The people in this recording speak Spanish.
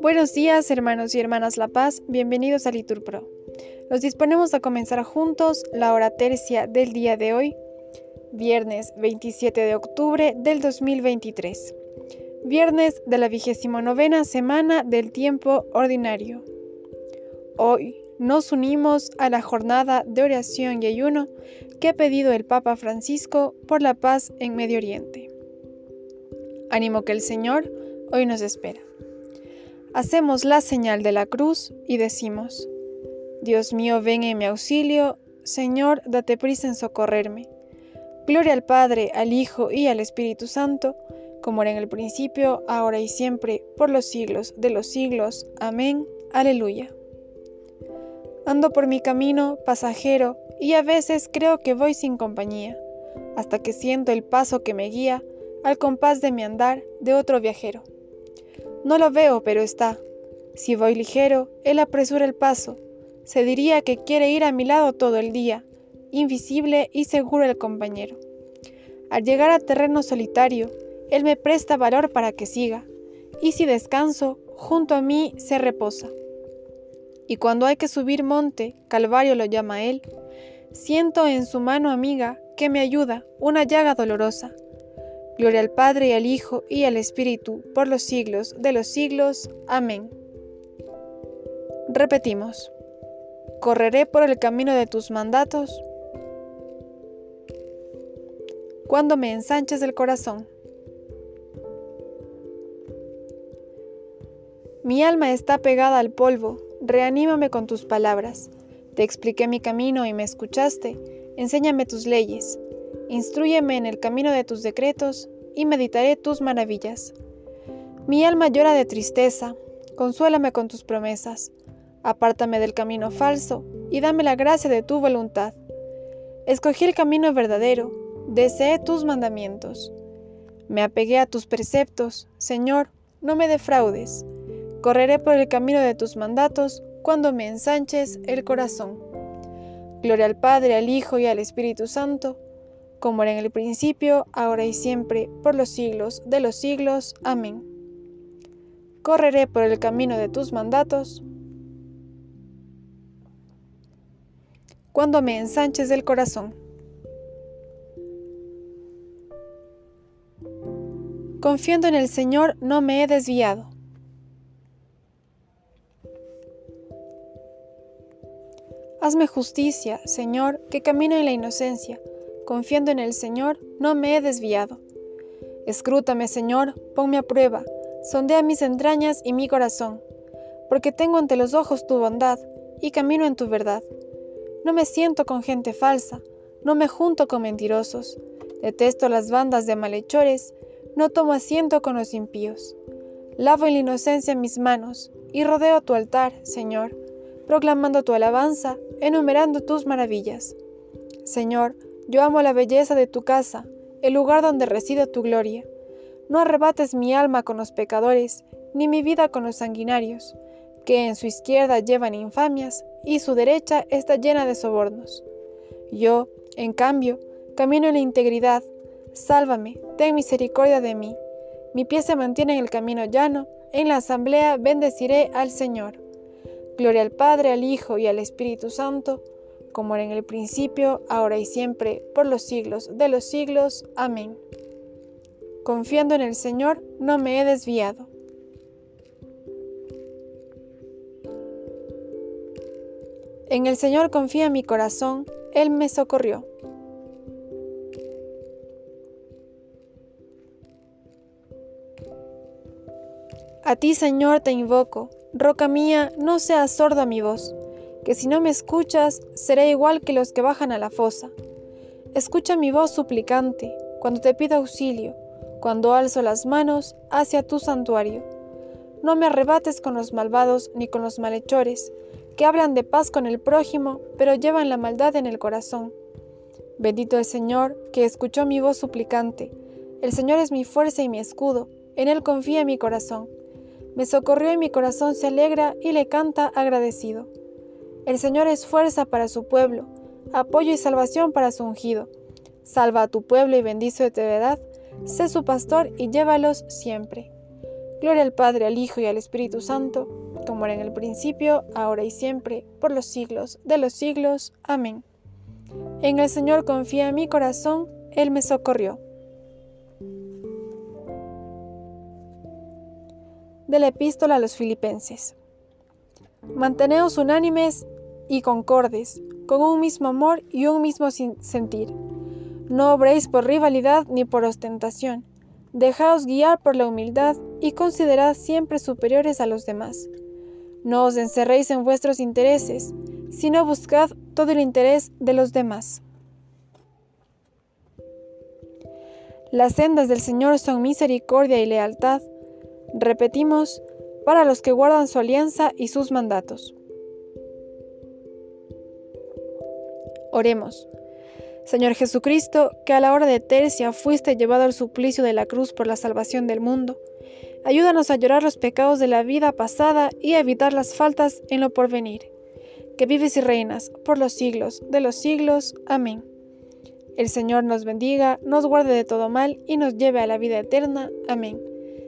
Buenos días, hermanos y hermanas La Paz, bienvenidos a Litur Pro. Nos disponemos a comenzar juntos la hora tercia del día de hoy, viernes 27 de octubre del 2023, viernes de la vigésimo novena semana del tiempo ordinario. Hoy nos unimos a la jornada de oración y ayuno que ha pedido el Papa Francisco por la paz en Medio Oriente. Ánimo que el Señor hoy nos espera hacemos la señal de la cruz y decimos, Dios mío, ven en mi auxilio, Señor, date prisa en socorrerme. Gloria al Padre, al Hijo y al Espíritu Santo, como era en el principio, ahora y siempre, por los siglos de los siglos. Amén. Aleluya. Ando por mi camino, pasajero, y a veces creo que voy sin compañía, hasta que siento el paso que me guía al compás de mi andar de otro viajero. No lo veo, pero está. Si voy ligero, él apresura el paso. Se diría que quiere ir a mi lado todo el día, invisible y seguro el compañero. Al llegar a terreno solitario, él me presta valor para que siga, y si descanso, junto a mí se reposa. Y cuando hay que subir monte, Calvario lo llama él, siento en su mano amiga que me ayuda una llaga dolorosa Gloria al Padre y al Hijo y al Espíritu, por los siglos de los siglos. Amén. Repetimos. Correré por el camino de tus mandatos cuando me ensanches el corazón. Mi alma está pegada al polvo, reanímame con tus palabras. Te expliqué mi camino y me escuchaste, enséñame tus leyes. Instrúyeme en el camino de tus decretos y meditaré tus maravillas. Mi alma llora de tristeza, consuélame con tus promesas. Apártame del camino falso y dame la gracia de tu voluntad. Escogí el camino verdadero, deseé tus mandamientos. Me apegué a tus preceptos, Señor, no me defraudes. Correré por el camino de tus mandatos cuando me ensanches el corazón. Gloria al Padre, al Hijo y al Espíritu Santo como era en el principio, ahora y siempre, por los siglos de los siglos. Amén. Correré por el camino de tus mandatos. Cuando me ensanches el corazón. Confiando en el Señor, no me he desviado. Hazme justicia, Señor, que camino en la inocencia confiando en el Señor, no me he desviado. Escrútame, Señor, ponme a prueba, sondea mis entrañas y mi corazón, porque tengo ante los ojos tu bondad y camino en tu verdad. No me siento con gente falsa, no me junto con mentirosos, detesto las bandas de malhechores, no tomo asiento con los impíos. Lavo en la inocencia mis manos y rodeo tu altar, Señor, proclamando tu alabanza, enumerando tus maravillas. Señor, yo amo la belleza de tu casa, el lugar donde reside tu gloria. No arrebates mi alma con los pecadores, ni mi vida con los sanguinarios, que en su izquierda llevan infamias y su derecha está llena de sobornos. Yo, en cambio, camino en la integridad. Sálvame, ten misericordia de mí. Mi pie se mantiene en el camino llano, en la asamblea bendeciré al Señor. Gloria al Padre, al Hijo y al Espíritu Santo, como era en el principio, ahora y siempre, por los siglos de los siglos. Amén. Confiando en el Señor, no me he desviado. En el Señor confía mi corazón, Él me socorrió. A ti, Señor, te invoco, roca mía, no seas sordo a mi voz que si no me escuchas, seré igual que los que bajan a la fosa. Escucha mi voz suplicante cuando te pido auxilio, cuando alzo las manos hacia tu santuario. No me arrebates con los malvados ni con los malhechores, que hablan de paz con el prójimo, pero llevan la maldad en el corazón. Bendito el Señor, que escuchó mi voz suplicante. El Señor es mi fuerza y mi escudo, en Él confía mi corazón. Me socorrió y mi corazón se alegra y le canta agradecido. El Señor es fuerza para su pueblo, apoyo y salvación para su ungido. Salva a tu pueblo y bendice tu heredad. Sé su pastor y llévalos siempre. Gloria al Padre, al Hijo y al Espíritu Santo, como era en el principio, ahora y siempre, por los siglos de los siglos. Amén. En el Señor confía mi corazón, Él me socorrió. De la epístola a los filipenses. Manteneos unánimes y concordes, con un mismo amor y un mismo sentir. No obréis por rivalidad ni por ostentación. Dejaos guiar por la humildad y considerad siempre superiores a los demás. No os encerréis en vuestros intereses, sino buscad todo el interés de los demás. Las sendas del Señor son misericordia y lealtad, repetimos, para los que guardan su alianza y sus mandatos. Oremos. Señor Jesucristo, que a la hora de tercia fuiste llevado al suplicio de la cruz por la salvación del mundo, ayúdanos a llorar los pecados de la vida pasada y a evitar las faltas en lo porvenir. Que vives y reinas por los siglos de los siglos. Amén. El Señor nos bendiga, nos guarde de todo mal y nos lleve a la vida eterna. Amén.